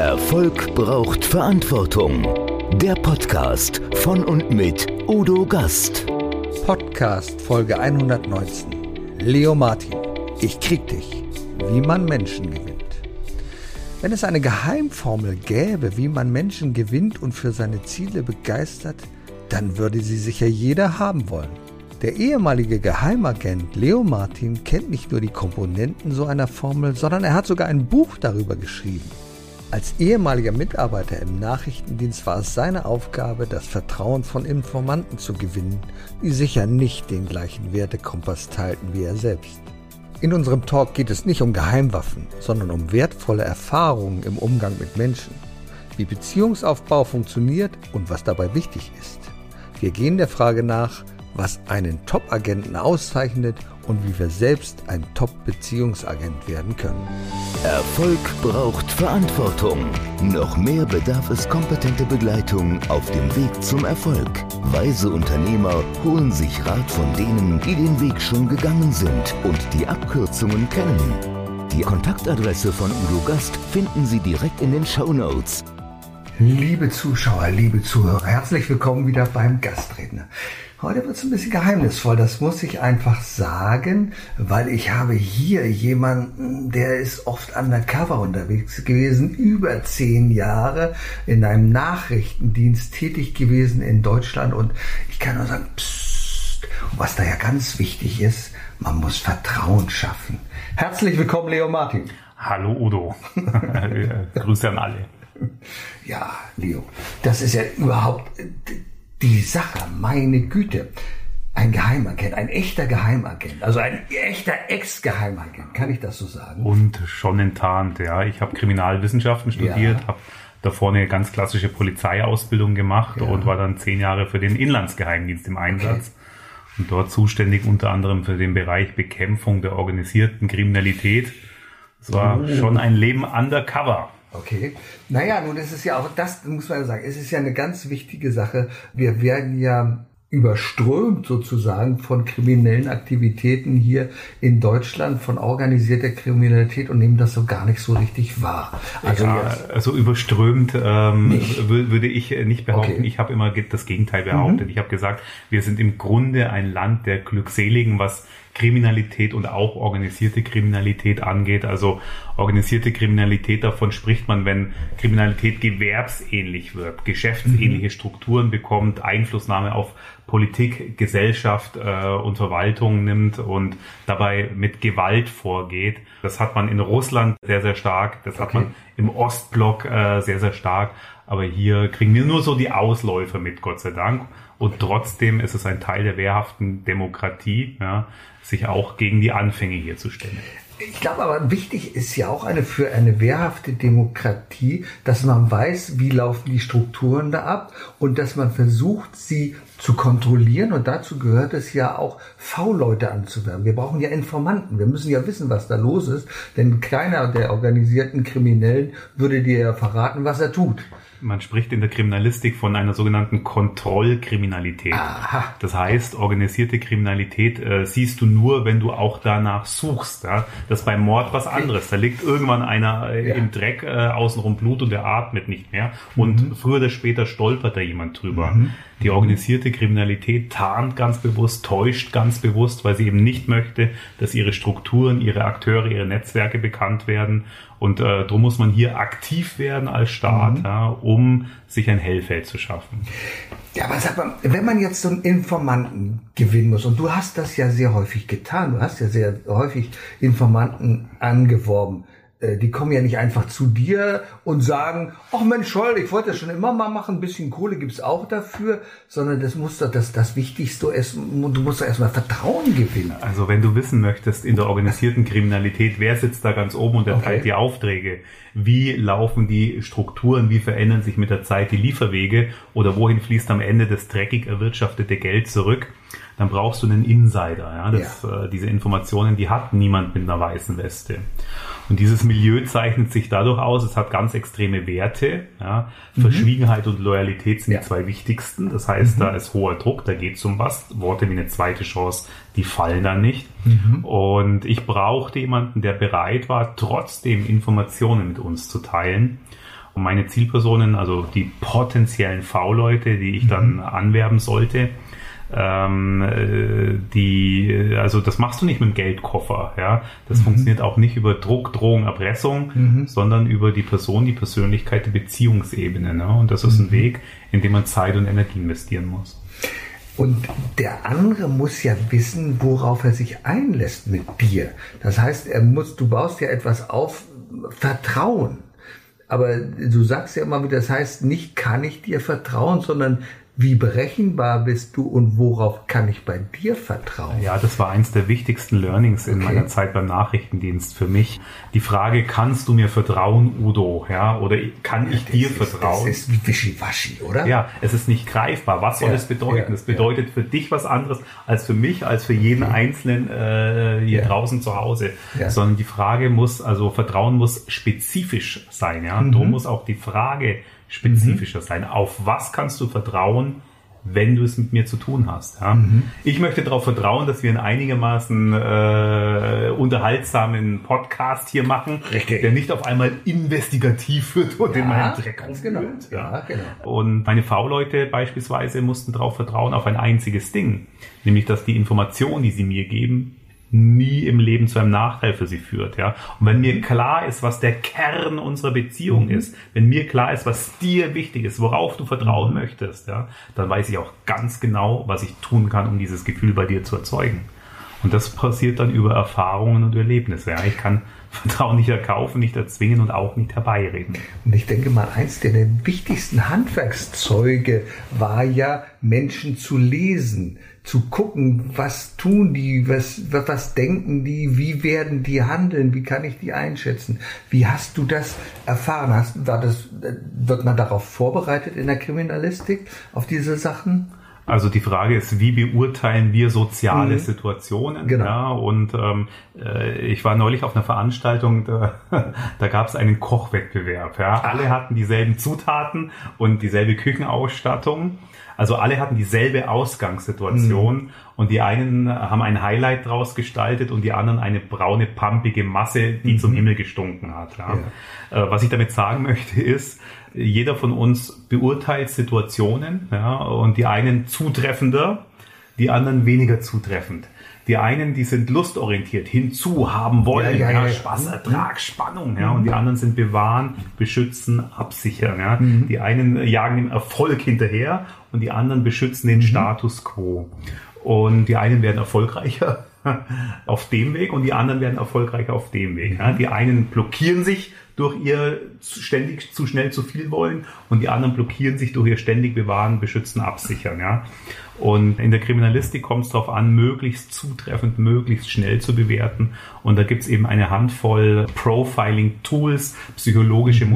Erfolg braucht Verantwortung. Der Podcast von und mit Udo Gast. Podcast Folge 119. Leo Martin. Ich krieg dich. Wie man Menschen gewinnt. Wenn es eine Geheimformel gäbe, wie man Menschen gewinnt und für seine Ziele begeistert, dann würde sie sicher jeder haben wollen. Der ehemalige Geheimagent Leo Martin kennt nicht nur die Komponenten so einer Formel, sondern er hat sogar ein Buch darüber geschrieben. Als ehemaliger Mitarbeiter im Nachrichtendienst war es seine Aufgabe, das Vertrauen von Informanten zu gewinnen, die sicher nicht den gleichen Wertekompass teilten wie er selbst. In unserem Talk geht es nicht um Geheimwaffen, sondern um wertvolle Erfahrungen im Umgang mit Menschen, wie Beziehungsaufbau funktioniert und was dabei wichtig ist. Wir gehen der Frage nach, was einen Top-Agenten auszeichnet und wie wir selbst ein Top-Beziehungsagent werden können. Erfolg braucht Verantwortung. Noch mehr bedarf es kompetente Begleitung auf dem Weg zum Erfolg. Weise Unternehmer holen sich Rat von denen, die den Weg schon gegangen sind und die Abkürzungen kennen. Die Kontaktadresse von Udo Gast finden Sie direkt in den Show Notes. Liebe Zuschauer, liebe Zuhörer, herzlich willkommen wieder beim Gastredner. Heute wird es ein bisschen geheimnisvoll, das muss ich einfach sagen, weil ich habe hier jemanden, der ist oft undercover unterwegs gewesen, über zehn Jahre in einem Nachrichtendienst tätig gewesen in Deutschland und ich kann nur sagen, psst, was da ja ganz wichtig ist, man muss Vertrauen schaffen. Herzlich willkommen, Leo Martin. Hallo Udo. Grüße an alle. Ja, Leo, das ist ja überhaupt die Sache, meine Güte. Ein Geheimagent, ein echter Geheimagent, also ein echter Ex-Geheimagent, kann ich das so sagen? Und schon enttarnt, ja. Ich habe Kriminalwissenschaften studiert, ja. habe davor eine ganz klassische Polizeiausbildung gemacht ja. und war dann zehn Jahre für den Inlandsgeheimdienst im Einsatz. Okay. Und dort zuständig unter anderem für den Bereich Bekämpfung der organisierten Kriminalität. Es war oh. schon ein Leben undercover. Okay. Naja, nun ist es ja auch, das muss man ja sagen, es ist ja eine ganz wichtige Sache. Wir werden ja überströmt sozusagen von kriminellen Aktivitäten hier in Deutschland, von organisierter Kriminalität und nehmen das so gar nicht so richtig wahr. Also, ja, also überströmt ähm, würde ich nicht behaupten. Okay. Ich habe immer das Gegenteil behauptet. Mhm. Ich habe gesagt, wir sind im Grunde ein Land der Glückseligen, was Kriminalität und auch organisierte Kriminalität angeht. Also organisierte Kriminalität, davon spricht man, wenn Kriminalität gewerbsähnlich wird, geschäftsähnliche mhm. Strukturen bekommt, Einflussnahme auf Politik, Gesellschaft äh, und Verwaltung nimmt und dabei mit Gewalt vorgeht. Das hat man in Russland sehr, sehr stark. Das okay. hat man im Ostblock äh, sehr, sehr stark. Aber hier kriegen wir nur so die Ausläufer mit, Gott sei Dank. Und trotzdem ist es ein Teil der wehrhaften Demokratie, ja, sich auch gegen die Anfänge hier zu stellen. Ich glaube aber wichtig ist ja auch eine für eine wehrhafte Demokratie, dass man weiß, wie laufen die Strukturen da ab und dass man versucht, sie zu kontrollieren und dazu gehört es ja auch, V-Leute anzuwerben. Wir brauchen ja Informanten. Wir müssen ja wissen, was da los ist, denn keiner der organisierten Kriminellen würde dir ja verraten, was er tut. Man spricht in der Kriminalistik von einer sogenannten Kontrollkriminalität. Aha. Das heißt, organisierte Kriminalität äh, siehst du nur, wenn du auch danach suchst. Ja? Das ist beim Mord was anderes. Da liegt irgendwann einer äh, ja. im Dreck, äh, außenrum Blut und der atmet nicht mehr. Und mhm. früher oder später stolpert da jemand drüber. Mhm. Die organisierte Kriminalität tarnt ganz bewusst, täuscht ganz bewusst, weil sie eben nicht möchte, dass ihre Strukturen, ihre Akteure, ihre Netzwerke bekannt werden. Und äh, darum muss man hier aktiv werden als Staat, mhm. ja, um sich ein Hellfeld zu schaffen. Ja, aber sag mal, wenn man jetzt so einen Informanten gewinnen muss, und du hast das ja sehr häufig getan, du hast ja sehr häufig Informanten angeworben, die kommen ja nicht einfach zu dir und sagen, ach Mensch, Scholl, ich wollte das schon immer mal machen, ein bisschen Kohle gibt's auch dafür, sondern das muss doch das, das Wichtigste ist, du musst doch erstmal Vertrauen gewinnen. Also wenn du wissen möchtest, in der organisierten Kriminalität, wer sitzt da ganz oben und erteilt okay. die Aufträge, wie laufen die Strukturen, wie verändern sich mit der Zeit die Lieferwege oder wohin fließt am Ende das dreckig erwirtschaftete Geld zurück, dann brauchst du einen Insider. Ja? Das, ja. Äh, diese Informationen, die hat niemand mit einer weißen Weste. Und dieses Milieu zeichnet sich dadurch aus, es hat ganz extreme Werte. Ja. Mhm. Verschwiegenheit und Loyalität sind ja. die zwei wichtigsten. Das heißt, mhm. da ist hoher Druck, da geht es um was. Worte wie eine zweite Chance, die fallen dann nicht. Mhm. Und ich brauchte jemanden, der bereit war, trotzdem Informationen mit uns zu teilen. meine Zielpersonen, also die potenziellen V-Leute, die ich dann mhm. anwerben sollte, ähm, äh, die, also das machst du nicht mit dem Geldkoffer, ja. Das mhm. funktioniert auch nicht über Druck, Drohung, Erpressung, mhm. sondern über die Person, die Persönlichkeit, die Beziehungsebene. Ne? Und das ist ein mhm. Weg, in dem man Zeit und Energie investieren muss. Und der andere muss ja wissen, worauf er sich einlässt mit dir. Das heißt, er muss, du baust ja etwas auf, Vertrauen. Aber du sagst ja immer wieder, das heißt, nicht kann ich dir vertrauen, sondern wie berechenbar bist du und worauf kann ich bei dir vertrauen? Ja, das war eins der wichtigsten Learnings in okay. meiner Zeit beim Nachrichtendienst für mich. Die Frage, kannst du mir vertrauen, Udo? Ja, oder kann ich dir ist, vertrauen? Das ist wischiwaschi, oder? Ja, es ist nicht greifbar. Was soll ja, es bedeuten? Es ja, bedeutet ja. für dich was anderes als für mich, als für jeden okay. Einzelnen äh, hier draußen zu Hause. Sondern die Frage muss, also Vertrauen muss spezifisch sein. Ja, mhm. darum muss auch die Frage spezifischer mhm. sein. Auf was kannst du vertrauen, wenn du es mit mir zu tun hast? Ja? Mhm. Ich möchte darauf vertrauen, dass wir einen einigermaßen äh, unterhaltsamen Podcast hier machen, Richtig. der nicht auf einmal investigativ wird und ja, in meinen Dreck ganz genau. Ja. ja. genau. Und meine V-Leute beispielsweise mussten darauf vertrauen, auf ein einziges Ding, nämlich dass die Information, die sie mir geben, nie im Leben zu einem Nachteil für sie führt, ja. Und wenn mir klar ist, was der Kern unserer Beziehung mhm. ist, wenn mir klar ist, was dir wichtig ist, worauf du vertrauen mhm. möchtest, ja, dann weiß ich auch ganz genau, was ich tun kann, um dieses Gefühl bei dir zu erzeugen. Und das passiert dann über Erfahrungen und Erlebnisse. Ja. Ich kann Vertrauen nicht erkaufen, nicht erzwingen und auch nicht herbeireden. Und ich denke mal, eins der wichtigsten Handwerkszeuge war ja, Menschen zu lesen, zu gucken, was tun die, was, was denken die, wie werden die handeln, wie kann ich die einschätzen? Wie hast du das erfahren? Hast, war das, wird man darauf vorbereitet in der Kriminalistik, auf diese Sachen? Also die Frage ist, wie beurteilen wir soziale mhm. Situationen? Genau. Ja, und ähm, äh, ich war neulich auf einer Veranstaltung, da, da gab es einen Kochwettbewerb. Ja. Alle hatten dieselben Zutaten und dieselbe Küchenausstattung. Also alle hatten dieselbe Ausgangssituation mhm. und die einen haben ein Highlight draus gestaltet und die anderen eine braune, pampige Masse, die mhm. zum Himmel gestunken hat. Ja. Ja. Äh, was ich damit sagen möchte ist, jeder von uns beurteilt Situationen ja, und die einen zutreffender, die anderen weniger zutreffend. Die einen, die sind lustorientiert, hinzu, haben wollen, ja, ja, ja, Spaß, Ertrag, Spannung, ja, und die anderen sind bewahren, beschützen, absichern, ja. Mhm. Die einen jagen dem Erfolg hinterher und die anderen beschützen den mhm. Status quo. Und die einen werden erfolgreicher auf dem Weg und die anderen werden erfolgreicher auf dem Weg. Ja. Die einen blockieren sich durch ihr ständig zu schnell zu viel wollen und die anderen blockieren sich durch ihr ständig bewahren, beschützen, absichern. Ja. Und in der Kriminalistik kommt es darauf an, möglichst zutreffend, möglichst schnell zu bewerten. Und da gibt es eben eine Handvoll Profiling-Tools, psychologische mhm.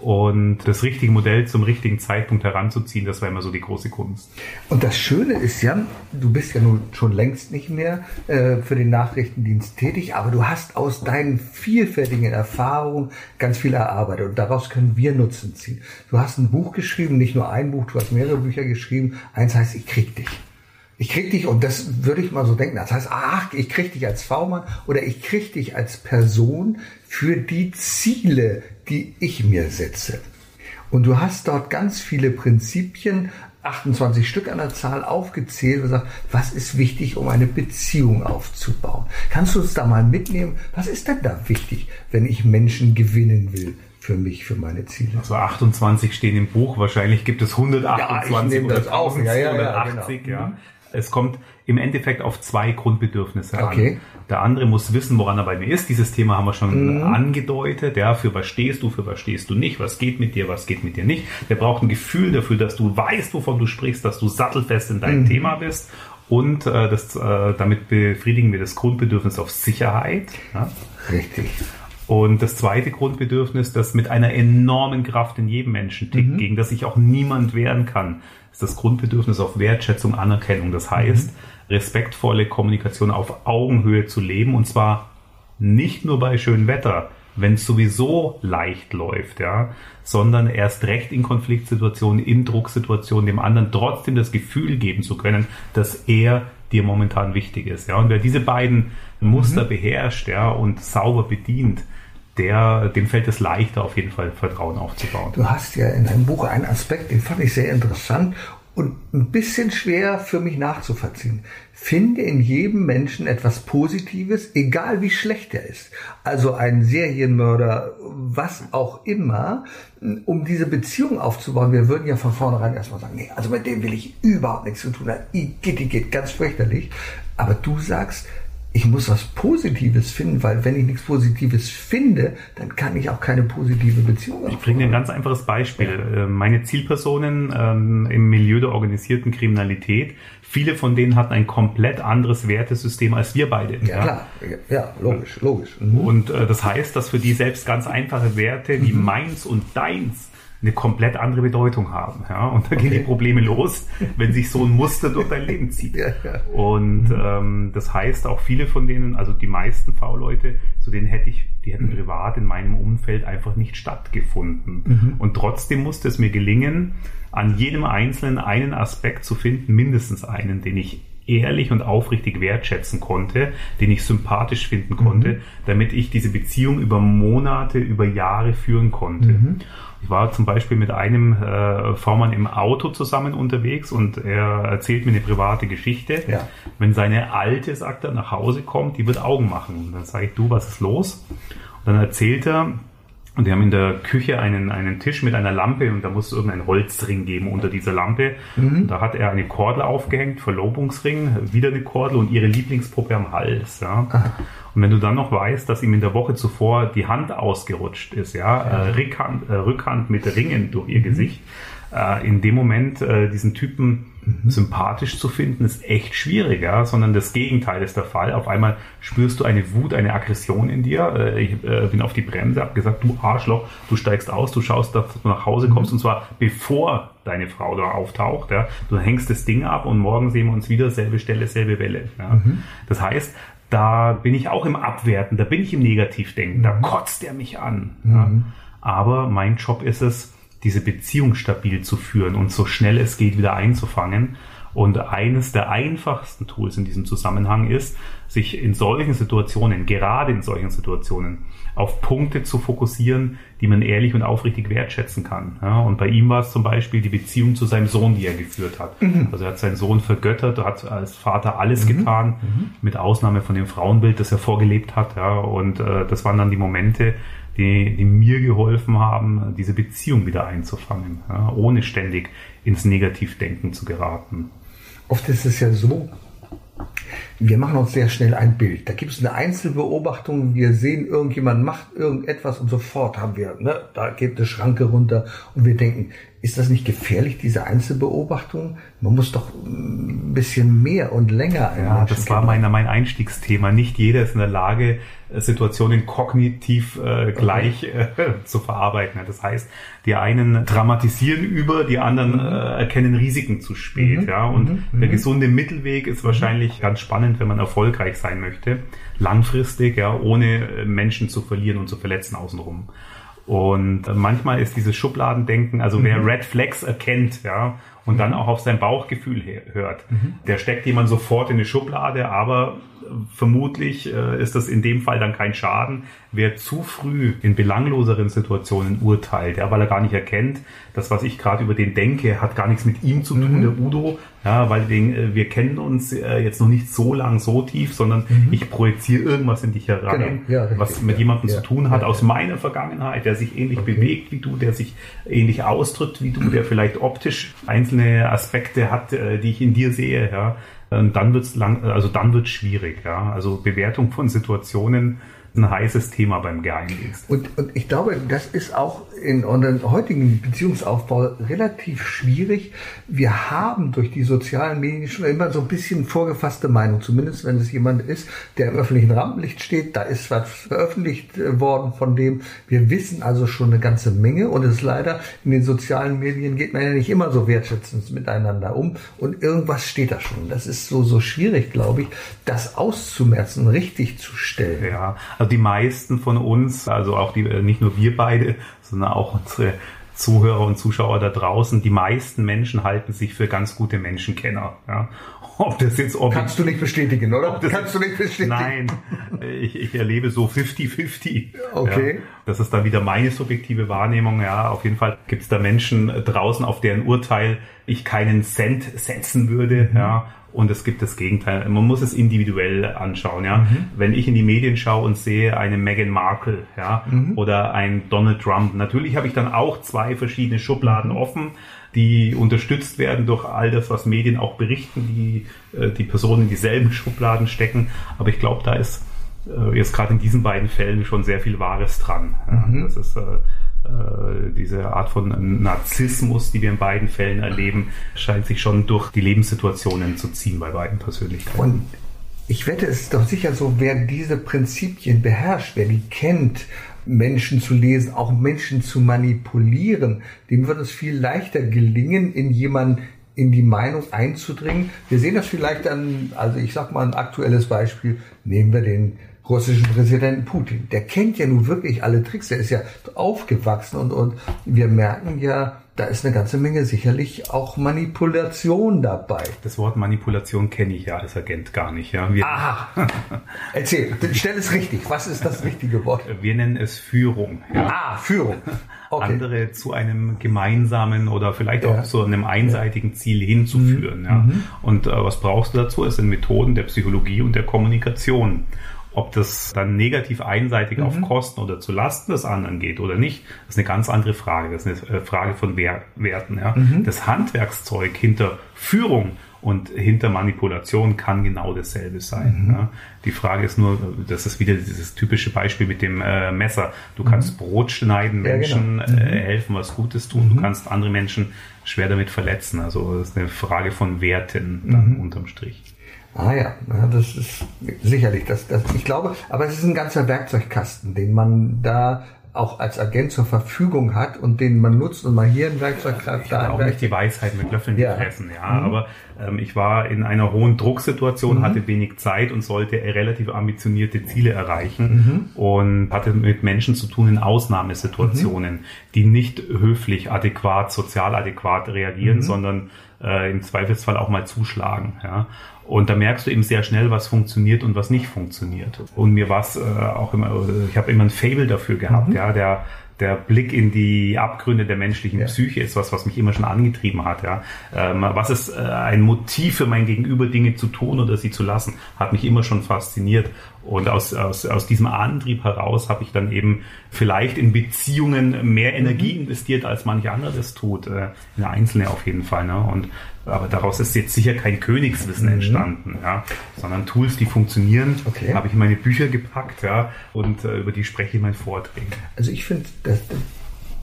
Und das richtige Modell zum richtigen Zeitpunkt heranzuziehen, das war immer so die große Kunst. Und das Schöne ist ja, du bist ja nun schon längst nicht mehr äh, für den Nachrichtendienst tätig, aber du hast aus deinen vielfältigen Erfahrungen ganz viel erarbeitet und daraus können wir Nutzen ziehen. Du hast ein Buch geschrieben, nicht nur ein Buch, du hast mehrere Bücher geschrieben. Eins heißt, ich krieg dich. Ich krieg dich, und das würde ich mal so denken, das heißt, ach, ich krieg dich als V-Mann oder ich krieg dich als Person für die Ziele, die ich mir setze. Und du hast dort ganz viele Prinzipien, 28 Stück an der Zahl aufgezählt und gesagt, was ist wichtig, um eine Beziehung aufzubauen? Kannst du uns da mal mitnehmen? Was ist denn da wichtig, wenn ich Menschen gewinnen will? Für mich, für meine Ziele. Also 28 stehen im Buch, wahrscheinlich gibt es 128 ja, ich nehme das auf. Ja, ja, ja, genau. ja. Es kommt im Endeffekt auf zwei Grundbedürfnisse okay. an. Der andere muss wissen, woran er bei mir ist. Dieses Thema haben wir schon mhm. angedeutet. Ja, für was stehst du, für was stehst du nicht, was geht mit dir, was geht mit dir nicht. Der braucht ein Gefühl dafür, dass du weißt, wovon du sprichst, dass du sattelfest in deinem mhm. Thema bist. Und äh, das, äh, damit befriedigen wir das Grundbedürfnis auf Sicherheit. Ja? Richtig. Und das zweite Grundbedürfnis, das mit einer enormen Kraft in jedem Menschen tickt, mhm. gegen das sich auch niemand wehren kann, ist das Grundbedürfnis auf Wertschätzung, Anerkennung. Das heißt, mhm respektvolle Kommunikation auf Augenhöhe zu leben und zwar nicht nur bei schönem Wetter, wenn es sowieso leicht läuft, ja, sondern erst recht in Konfliktsituationen, in Drucksituationen dem anderen trotzdem das Gefühl geben zu können, dass er dir momentan wichtig ist, ja. Und wer diese beiden Muster mhm. beherrscht, ja, und sauber bedient, der, dem fällt es leichter, auf jeden Fall Vertrauen aufzubauen. Du hast ja in deinem Buch einen Aspekt, den fand ich sehr interessant und ein bisschen schwer für mich nachzuvollziehen. Finde in jedem Menschen etwas Positives, egal wie schlecht er ist. Also ein Serienmörder, was auch immer, um diese Beziehung aufzubauen. Wir würden ja von vornherein erstmal sagen, nee, also mit dem will ich überhaupt nichts zu tun haben. Geht, geht, ganz fürchterlich. Aber du sagst, ich muss was Positives finden, weil wenn ich nichts Positives finde, dann kann ich auch keine positive Beziehung haben. Ich bringe ein ganz einfaches Beispiel. Äh, meine Zielpersonen ähm, im Milieu der organisierten Kriminalität, viele von denen hatten ein komplett anderes Wertesystem als wir beide. Ja, ja. klar. Ja, logisch, logisch. Mhm. Und äh, das heißt, dass für die selbst ganz einfache Werte wie mhm. meins und deins eine komplett andere Bedeutung haben. Ja? Und da okay. gehen die Probleme los, wenn sich so ein Muster durch dein Leben zieht. Ja, ja. Und mhm. ähm, das heißt auch viele von denen, also die meisten V-Leute, zu denen hätte ich, die hätten mhm. privat in meinem Umfeld einfach nicht stattgefunden. Mhm. Und trotzdem musste es mir gelingen, an jedem Einzelnen einen Aspekt zu finden, mindestens einen, den ich ehrlich und aufrichtig wertschätzen konnte, den ich sympathisch finden konnte, mhm. damit ich diese Beziehung über Monate, über Jahre führen konnte. Mhm. Ich war zum Beispiel mit einem äh, V-Mann im Auto zusammen unterwegs und er erzählt mir eine private Geschichte. Ja. Wenn seine Alte, sagt er, nach Hause kommt, die wird Augen machen. Und dann sage ich, du, was ist los? Und dann erzählt er, und die haben in der Küche einen, einen Tisch mit einer Lampe und da muss es irgendein Holzring geben unter dieser Lampe. Mhm. Da hat er eine Kordel aufgehängt, Verlobungsring, wieder eine Kordel und ihre Lieblingspuppe am Hals. Ja. Und wenn du dann noch weißt, dass ihm in der Woche zuvor die Hand ausgerutscht ist, ja, ja. Äh, Rückhand, äh, Rückhand mit Ringen durch ihr mhm. Gesicht, äh, in dem Moment diesen Typen mhm. sympathisch zu finden, ist echt schwierig, ja, sondern das Gegenteil ist der Fall. Auf einmal spürst du eine Wut, eine Aggression in dir. Äh, ich äh, bin auf die Bremse, hab gesagt, du Arschloch, du steigst aus, du schaust, dass du nach Hause kommst mhm. und zwar bevor deine Frau da auftaucht. Ja. Du hängst das Ding ab und morgen sehen wir uns wieder, selbe Stelle, selbe Welle. Ja. Mhm. Das heißt, da bin ich auch im Abwerten, da bin ich im Negativdenken, da kotzt er mich an. Ja. Aber mein Job ist es, diese Beziehung stabil zu führen und so schnell es geht wieder einzufangen. Und eines der einfachsten Tools in diesem Zusammenhang ist, sich in solchen Situationen, gerade in solchen Situationen, auf Punkte zu fokussieren, die man ehrlich und aufrichtig wertschätzen kann. Ja, und bei ihm war es zum Beispiel die Beziehung zu seinem Sohn, die er geführt hat. Mhm. Also er hat seinen Sohn vergöttert, hat als Vater alles mhm. getan, mhm. mit Ausnahme von dem Frauenbild, das er vorgelebt hat. Ja, und äh, das waren dann die Momente, die, die mir geholfen haben, diese Beziehung wieder einzufangen, ja, ohne ständig ins Negativdenken zu geraten. Oft ist es ja so, wir machen uns sehr schnell ein Bild. Da gibt es eine Einzelbeobachtung, wir sehen, irgendjemand macht irgendetwas und sofort haben wir, ne, da geht eine Schranke runter und wir denken, ist das nicht gefährlich, diese Einzelbeobachtung? Man muss doch ein bisschen mehr und länger. Ja, das war mein, mein Einstiegsthema. Nicht jeder ist in der Lage, Situationen kognitiv äh, gleich äh, zu verarbeiten. Das heißt, die einen dramatisieren über, die anderen mhm. äh, erkennen Risiken zu spät. Mhm. Ja, und mhm. der gesunde Mittelweg ist wahrscheinlich ganz spannend, wenn man erfolgreich sein möchte, langfristig, ja, ohne Menschen zu verlieren und zu verletzen außenrum. Und manchmal ist dieses Schubladendenken, also wer mhm. Red Flags erkennt, ja, und dann auch auf sein Bauchgefühl hört, mhm. der steckt jemand sofort in eine Schublade, aber vermutlich äh, ist das in dem Fall dann kein Schaden. Wer zu früh in belangloseren Situationen urteilt, ja, weil er gar nicht erkennt, das, was ich gerade über den denke, hat gar nichts mit ihm zu tun, mhm. der Udo, ja, weil den, äh, wir kennen uns äh, jetzt noch nicht so lang, so tief, sondern mhm. ich projiziere irgendwas in dich herein, genau. ja, was mit jemandem ja. zu tun hat aus meiner Vergangenheit, der sich ähnlich okay. bewegt wie du, der sich ähnlich ausdrückt wie du, der vielleicht optisch einzelne Aspekte hat, äh, die ich in dir sehe, ja. Und dann wird's lang, also dann wird's schwierig, ja. Also Bewertung von Situationen ein heißes Thema beim Geheimdienst. Und, und ich glaube, das ist auch in unserem heutigen Beziehungsaufbau relativ schwierig. Wir haben durch die sozialen Medien schon immer so ein bisschen vorgefasste Meinung, zumindest wenn es jemand ist, der im öffentlichen Rampenlicht steht. Da ist was veröffentlicht äh, worden von dem. Wir wissen also schon eine ganze Menge und es ist leider in den sozialen Medien geht man ja nicht immer so wertschätzend miteinander um und irgendwas steht da schon. Das ist so, so schwierig, glaube ich, das auszumerzen, richtig zu stellen. Ja, also die meisten von uns, also auch die, äh, nicht nur wir beide, sondern auch unsere Zuhörer und Zuschauer da draußen, die meisten Menschen halten sich für ganz gute Menschenkenner. Ja. ob das jetzt ob Kannst du nicht bestätigen, oder? Kannst du nicht bestätigen? Nein, ich, ich erlebe so 50-50. Okay. Ja, das ist dann wieder meine subjektive Wahrnehmung. Ja, auf jeden Fall gibt es da Menschen draußen, auf deren Urteil ich keinen Cent setzen würde. Mhm. Ja, und es gibt das Gegenteil. Man muss es individuell anschauen. Ja, mhm. wenn ich in die Medien schaue und sehe eine Meghan Markle, ja, mhm. oder ein Donald Trump, natürlich habe ich dann auch zwei verschiedene Schubladen mhm. offen die unterstützt werden durch all das, was Medien auch berichten, die äh, die Personen in dieselben Schubladen stecken. Aber ich glaube, da ist äh, jetzt gerade in diesen beiden Fällen schon sehr viel Wahres dran. Ja, mhm. Das ist äh, diese Art von Narzissmus, die wir in beiden Fällen erleben, scheint sich schon durch die Lebenssituationen zu ziehen bei beiden Persönlichkeiten. Und ich wette, es ist doch sicher so, wer diese Prinzipien beherrscht, wer die kennt, Menschen zu lesen, auch Menschen zu manipulieren, dem wird es viel leichter gelingen, in jemanden in die Meinung einzudringen. Wir sehen das vielleicht an, also ich sag mal ein aktuelles Beispiel, nehmen wir den russischen Präsidenten Putin. Der kennt ja nun wirklich alle Tricks, der ist ja aufgewachsen und, und wir merken ja, da ist eine ganze Menge sicherlich auch Manipulation dabei. Das Wort Manipulation kenne ich ja als Agent gar nicht. Ja. Wir Aha. Erzähl, stell es richtig. Was ist das richtige Wort? Wir nennen es Führung. Ja. Ah, Führung. Okay. Andere zu einem gemeinsamen oder vielleicht ja. auch zu einem einseitigen Ziel hinzuführen. Mhm. Ja. Mhm. Und äh, was brauchst du dazu? Es sind Methoden der Psychologie und der Kommunikation. Ob das dann negativ einseitig mhm. auf Kosten oder zu Lasten des anderen geht oder nicht, ist eine ganz andere Frage. Das ist eine äh, Frage von Werten. Ja. Mhm. Das Handwerkszeug hinter Führung und hinter Manipulation kann genau dasselbe sein. Mhm. Ja. Die Frage ist nur, das ist wieder dieses typische Beispiel mit dem äh, Messer. Du kannst mhm. Brot schneiden, Menschen ja, genau. äh, mhm. helfen, was Gutes tun. Du mhm. kannst andere Menschen schwer damit verletzen. Also das ist eine Frage von Werten dann unterm Strich. Ah ja, ja das ist sicherlich, das, das, ich glaube, aber es ist ein ganzer Werkzeugkasten, den man da auch als Agent zur Verfügung hat und den man nutzt und mal hier ein Werkzeugkasten. Ich habe auch nicht die Weisheit mit Löffeln ja. gefressen, ja, mhm. aber ähm, ich war in einer hohen Drucksituation, mhm. hatte wenig Zeit und sollte relativ ambitionierte Ziele erreichen mhm. und hatte mit Menschen zu tun in Ausnahmesituationen, mhm. die nicht höflich, adäquat, sozial adäquat reagieren, mhm. sondern äh, im Zweifelsfall auch mal zuschlagen, ja. Und da merkst du eben sehr schnell, was funktioniert und was nicht funktioniert. Und mir war es äh, auch immer, ich habe immer ein Fable dafür gehabt, mhm. ja, der der Blick in die Abgründe der menschlichen ja. Psyche ist was, was mich immer schon angetrieben hat. Ja. Ähm, was ist äh, ein Motiv für mein Gegenüber, Dinge zu tun oder sie zu lassen, hat mich immer schon fasziniert. Und aus, aus, aus diesem Antrieb heraus habe ich dann eben vielleicht in Beziehungen mehr Energie mhm. investiert, als manch anderes das tut. Äh, in Einzelne auf jeden Fall. Ne? Und aber daraus ist jetzt sicher kein Königswissen mhm. entstanden, ja, sondern Tools, die funktionieren, okay. habe ich in meine Bücher gepackt, ja, und äh, über die spreche ich in meinen Vorträgen. Also ich finde,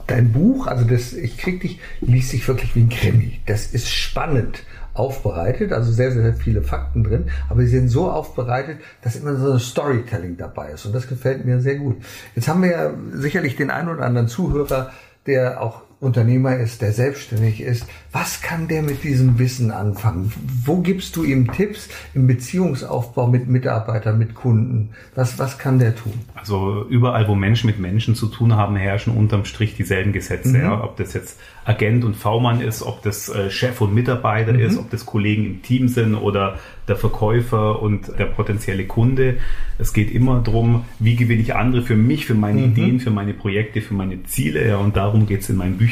dein Buch, also das, ich krieg dich, liest sich wirklich wie ein Krimi. Das ist spannend aufbereitet, also sehr, sehr viele Fakten drin, aber sie sind so aufbereitet, dass immer so ein Storytelling dabei ist und das gefällt mir sehr gut. Jetzt haben wir ja sicherlich den einen oder anderen Zuhörer, der auch Unternehmer ist, der selbstständig ist, was kann der mit diesem Wissen anfangen? Wo gibst du ihm Tipps im Beziehungsaufbau mit Mitarbeitern, mit Kunden? Was, was kann der tun? Also überall, wo Menschen mit Menschen zu tun haben, herrschen unterm Strich dieselben Gesetze. Mhm. Ja? Ob das jetzt Agent und V-Mann ist, ob das äh, Chef und Mitarbeiter mhm. ist, ob das Kollegen im Team sind oder der Verkäufer und der potenzielle Kunde. Es geht immer darum, wie gewinne ich andere für mich, für meine mhm. Ideen, für meine Projekte, für meine Ziele. Ja, und darum geht es in meinen Büchern.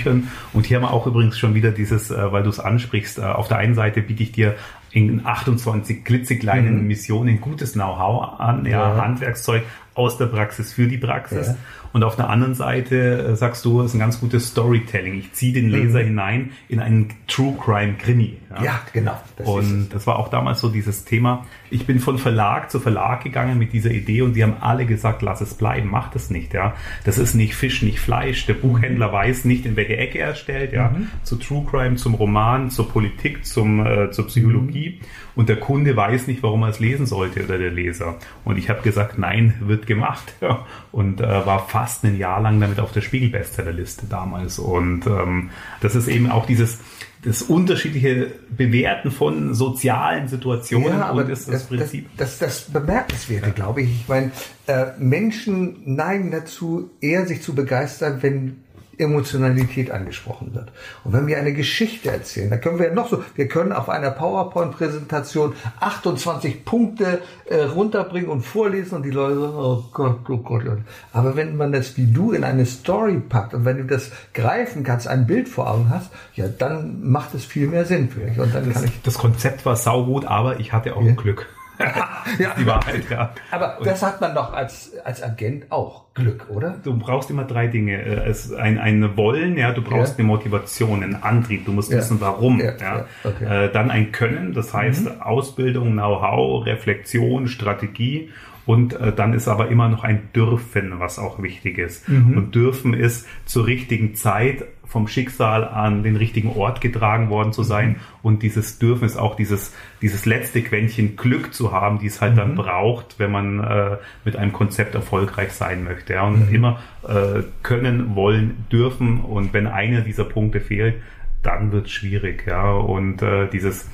Und hier haben wir auch übrigens schon wieder dieses, äh, weil du es ansprichst, äh, auf der einen Seite biete ich dir in 28 klitzekleinen mhm. Missionen gutes Know-how an, ja, ja, Handwerkszeug aus der Praxis für die Praxis. Ja. Und auf der anderen Seite äh, sagst du, es ist ein ganz gutes Storytelling. Ich ziehe den Leser mhm. hinein in einen True Crime Krimi. Ja, ja genau. Das und das war auch damals so dieses Thema. Ich bin von Verlag zu Verlag gegangen mit dieser Idee und die haben alle gesagt, lass es bleiben, mach das nicht. Ja, das ist nicht Fisch, nicht Fleisch. Der Buchhändler mhm. weiß nicht, in welche Ecke er stellt. Ja, mhm. zu True Crime, zum Roman, zur Politik, zum äh, zur Psychologie. Mhm. Und der Kunde weiß nicht, warum er es lesen sollte oder der Leser. Und ich habe gesagt, nein, wird gemacht. Ja. Und äh, war fast ein Jahr lang damit auf der Spiegel-Bestsellerliste damals. Und ähm, das ist eben auch dieses das unterschiedliche Bewerten von sozialen Situationen ja, aber und ist das, das Prinzip. Das, das, das Bemerkenswerte, glaube ich. Ich meine, äh, Menschen neigen dazu, eher sich zu begeistern, wenn Emotionalität angesprochen wird. Und wenn wir eine Geschichte erzählen, dann können wir ja noch so, wir können auf einer PowerPoint-Präsentation 28 Punkte äh, runterbringen und vorlesen und die Leute sagen, oh Gott, oh Gott. Aber wenn man das wie du in eine Story packt und wenn du das greifen kannst, ein Bild vor Augen hast, ja, dann macht es viel mehr Sinn für mich. Und dann das, kann ich. Das Konzept war saugut, aber ich hatte auch ja. Glück. ja. Die Wahrheit, ja. Aber das hat man doch als, als Agent auch Glück, oder? Du brauchst immer drei Dinge. Äh, es ein, ein Wollen, ja, du brauchst ja. eine Motivation, einen Antrieb, du musst ja. wissen, warum. Ja. ja. Okay. Äh, dann ein Können, das heißt mhm. Ausbildung, Know-how, Reflexion, Strategie. Und äh, dann ist aber immer noch ein Dürfen, was auch wichtig ist. Mhm. Und Dürfen ist zur richtigen Zeit vom Schicksal an den richtigen Ort getragen worden zu sein. Mhm. Und dieses Dürfen ist auch dieses, dieses letzte Quäntchen Glück zu haben, die es halt mhm. dann braucht, wenn man äh, mit einem Konzept erfolgreich sein möchte. Ja. Und mhm. immer äh, können, wollen, dürfen. Und wenn einer dieser Punkte fehlt, dann wird es schwierig. Ja. Und äh, dieses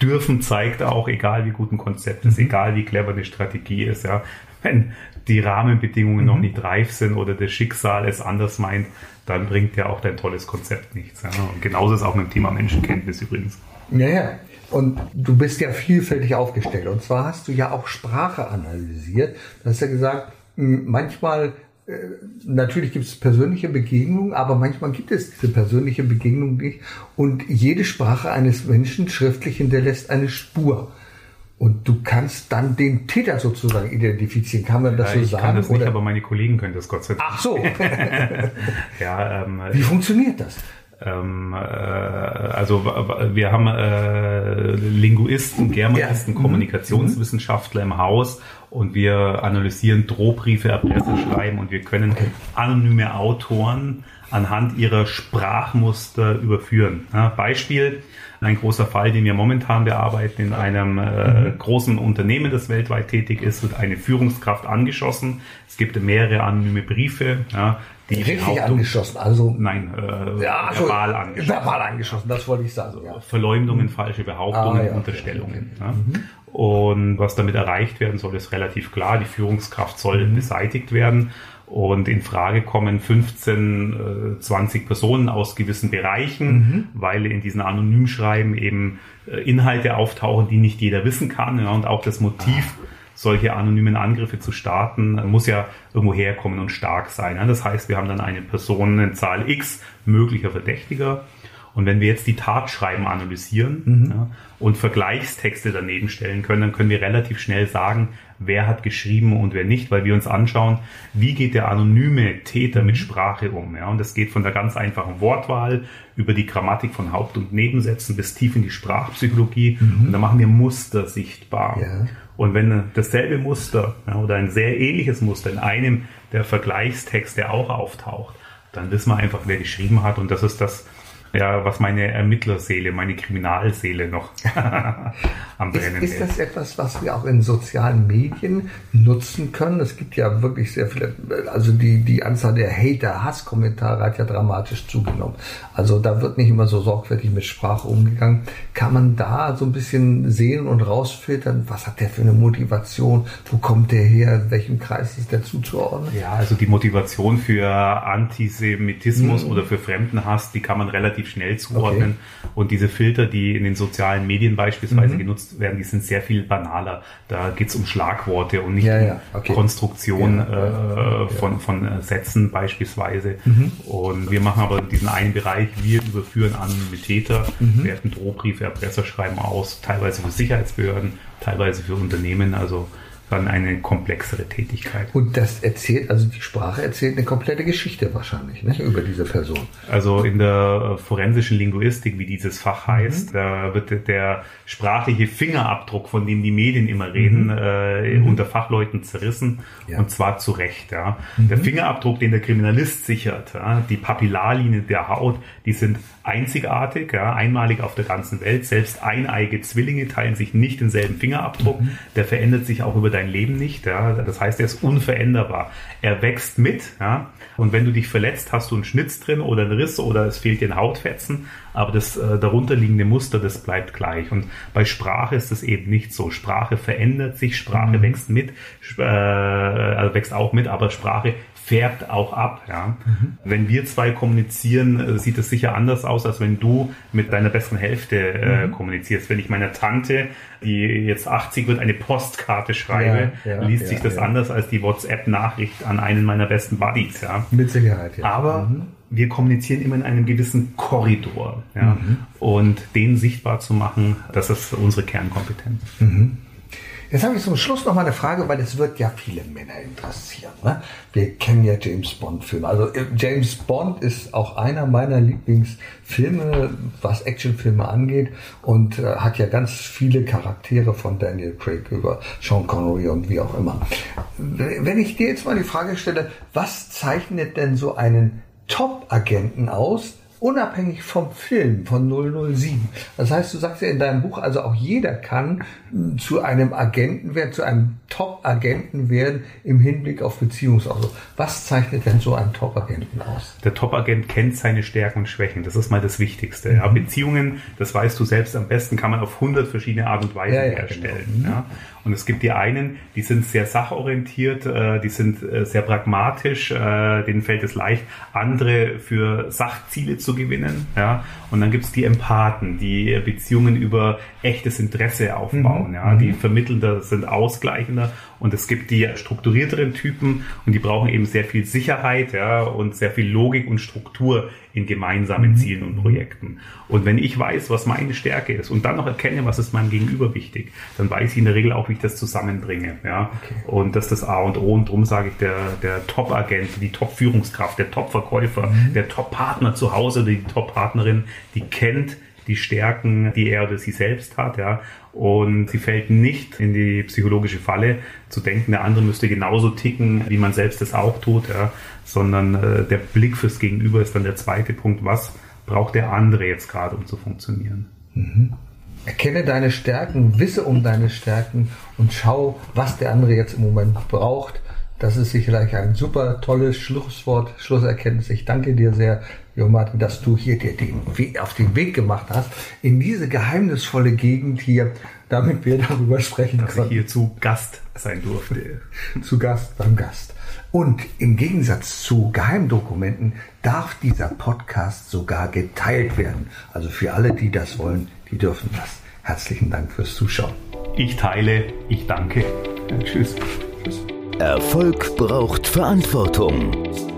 Dürfen zeigt auch, egal wie gut ein Konzept ist, mhm. egal wie clever eine Strategie ist, ja, wenn die Rahmenbedingungen noch mhm. nicht reif sind oder das Schicksal es anders meint, dann bringt ja auch dein tolles Konzept nichts. Ja. Und genauso ist auch mit dem Thema Menschenkenntnis übrigens. Ja, ja. Und du bist ja vielfältig aufgestellt. Und zwar hast du ja auch Sprache analysiert. Du hast ja gesagt, manchmal, natürlich gibt es persönliche Begegnungen, aber manchmal gibt es diese persönliche Begegnung nicht. Und jede Sprache eines Menschen schriftlich hinterlässt eine Spur. Und du kannst dann den Täter sozusagen identifizieren. Kann man das ja, so ich sagen? Ich kann das nicht, aber meine Kollegen können das Gott sei Dank. Ach so. ja, ähm, Wie funktioniert das? Ähm, äh, also wir haben äh, Linguisten, Germanisten, ja. Mhm. Kommunikationswissenschaftler im Haus und wir analysieren Drohbriefe, Erpresserschreiben und wir können anonyme Autoren anhand ihrer Sprachmuster überführen. Ja, Beispiel, ein großer Fall, den wir momentan bearbeiten, in einem äh, mhm. großen Unternehmen, das weltweit tätig ist, wird eine Führungskraft angeschossen. Es gibt mehrere anonyme Briefe, ja, die Richtig angeschossen, also. Nein, äh, ja, also, verbal angeschossen. Verbal angeschossen, das wollte ich sagen. Also, ja. Verleumdungen, falsche Behauptungen, ah, ja, Unterstellungen. Okay, okay. Ja. Mhm. Und was damit erreicht werden soll, ist relativ klar. Die Führungskraft soll mhm. beseitigt werden. Und in Frage kommen 15, 20 äh, Personen aus gewissen Bereichen, mhm. weil in diesen Anonymschreiben eben äh, Inhalte auftauchen, die nicht jeder wissen kann. Ja, und auch das Motiv, ah. solche anonymen Angriffe zu starten, muss ja irgendwo herkommen und stark sein. Ja. Das heißt, wir haben dann eine Personenzahl X möglicher Verdächtiger. Und wenn wir jetzt die Tatschreiben analysieren mhm. ja, und Vergleichstexte daneben stellen können, dann können wir relativ schnell sagen, wer hat geschrieben und wer nicht, weil wir uns anschauen, wie geht der anonyme Täter mit Sprache um. Ja? Und das geht von der ganz einfachen Wortwahl über die Grammatik von Haupt- und Nebensätzen bis tief in die Sprachpsychologie. Mhm. Und da machen wir Muster sichtbar. Ja. Und wenn dasselbe Muster ja, oder ein sehr ähnliches Muster in einem der Vergleichstexte auch auftaucht, dann wissen wir einfach, wer geschrieben hat. Und das ist das, ja, was meine Ermittlerseele, meine Kriminalseele noch am Brennen ist. Ist das etwas, was wir auch in sozialen Medien nutzen können? Es gibt ja wirklich sehr viele, also die, die Anzahl der Hater, Hasskommentare hat ja dramatisch zugenommen. Also da wird nicht immer so sorgfältig mit Sprache umgegangen. Kann man da so ein bisschen sehen und rausfiltern, was hat der für eine Motivation? Wo kommt der her? Welchem Kreis ist der zuzuordnen? Ja, also die Motivation für Antisemitismus mhm. oder für Fremdenhass, die kann man relativ relativ schnell zuordnen. Okay. Und diese Filter, die in den sozialen Medien beispielsweise mhm. genutzt werden, die sind sehr viel banaler. Da geht es um Schlagworte und nicht ja, ja. Okay. um Konstruktion ja. äh, von, von äh, Sätzen beispielsweise. Mhm. Und wir machen aber diesen einen Bereich, wir überführen an mit Täter, mhm. werten Drohbriefe, Erpresserschreiben aus, teilweise für Sicherheitsbehörden, teilweise für Unternehmen. Also dann eine komplexere Tätigkeit. Und das erzählt, also die Sprache erzählt eine komplette Geschichte wahrscheinlich ne, über diese Person. Also in der äh, forensischen Linguistik, wie dieses Fach heißt, mhm. da wird der sprachliche Fingerabdruck, von dem die Medien immer reden, mhm. äh, mhm. unter Fachleuten zerrissen ja. und zwar zu Recht. Ja. Der mhm. Fingerabdruck, den der Kriminalist sichert, ja, die Papillarlinien der Haut, die sind einzigartig, ja, einmalig auf der ganzen Welt. Selbst eineige Zwillinge teilen sich nicht denselben Fingerabdruck. Mhm. Der verändert sich auch über dein Leben nicht. Ja. Das heißt, er ist unveränderbar. Er wächst mit. Ja. Und wenn du dich verletzt, hast du einen Schnitz drin oder einen Riss oder es fehlt dir ein Hautfetzen. Aber das äh, darunterliegende Muster, das bleibt gleich. Und bei Sprache ist es eben nicht so. Sprache verändert sich, Sprache mhm. wächst mit, äh, also wächst auch mit, aber Sprache färbt auch ab. Ja. Mhm. Wenn wir zwei kommunizieren, äh, sieht es sicher anders aus, als wenn du mit deiner besten Hälfte äh, mhm. kommunizierst. Wenn ich meiner Tante, die jetzt 80 wird, eine Postkarte schreibe, ja, ja, liest ja, sich das anders als die WhatsApp-Nachricht an einen meiner besten Buddies. Ja. Mit Sicherheit, ja. Aber mhm. wir kommunizieren immer in einem gewissen Korridor. Ja. Mhm. Und den sichtbar zu machen, das ist unsere Kernkompetenz. Jetzt habe ich zum Schluss noch mal eine Frage, weil es wird ja viele Männer interessieren. Ne? Wir kennen ja James Bond-Filme. Also äh, James Bond ist auch einer meiner Lieblingsfilme, was Actionfilme angeht und äh, hat ja ganz viele Charaktere von Daniel Craig über Sean Connery und wie auch immer. Wenn ich dir jetzt mal die Frage stelle, was zeichnet denn so einen Top-Agenten aus, unabhängig vom Film von 007. Das heißt, du sagst ja in deinem Buch, also auch jeder kann zu einem Agenten werden, zu einem Top-Agenten werden im Hinblick auf Beziehungsausdruck. Was zeichnet denn so einen Top-Agenten aus? Der Top-Agent kennt seine Stärken und Schwächen. Das ist mal das Wichtigste. Mhm. Ja, Beziehungen, das weißt du selbst am besten, kann man auf 100 verschiedene Art und Weise ja, ja, herstellen. Genau. Mhm. Und es gibt die einen, die sind sehr sachorientiert, äh, die sind äh, sehr pragmatisch, äh, denen fällt es leicht, andere für Sachziele zu gewinnen. Ja? Und dann gibt es die Empathen, die Beziehungen über echtes Interesse aufbauen. Mhm. Ja? Die mhm. vermittelnder sind ausgleichender und es gibt die strukturierteren Typen und die brauchen eben sehr viel Sicherheit ja, und sehr viel Logik und Struktur in gemeinsamen mhm. Zielen und Projekten. Und wenn ich weiß, was meine Stärke ist und dann noch erkenne, was ist meinem Gegenüber wichtig, dann weiß ich in der Regel auch, wie ich das zusammenbringe. Ja? Okay. Und das ist das A und O. Und darum sage ich, der, der Top-Agent, die Top-Führungskraft, der Top-Verkäufer, mhm. der Top-Partner zu Hause oder die Top-Partnerin, die kennt die Stärken, die er oder sie selbst hat, ja, und sie fällt nicht in die psychologische Falle, zu denken, der andere müsste genauso ticken, wie man selbst es auch tut, ja, sondern äh, der Blick fürs Gegenüber ist dann der zweite Punkt. Was braucht der andere jetzt gerade, um zu funktionieren? Mhm. Erkenne deine Stärken, wisse um deine Stärken und schau, was der andere jetzt im Moment braucht. Das ist sicherlich ein super tolles Schlusswort, Schlusserkenntnis. Ich danke dir sehr, Jo Martin, dass du hier dir den Weg, auf den Weg gemacht hast in diese geheimnisvolle Gegend hier, damit wir darüber sprechen dass können. Dass ich hier zu Gast sein durfte. zu Gast beim Gast. Und im Gegensatz zu Geheimdokumenten darf dieser Podcast sogar geteilt werden. Also für alle, die das wollen, die dürfen das. Herzlichen Dank fürs Zuschauen. Ich teile, ich danke. Ja, tschüss. tschüss. Erfolg braucht Verantwortung.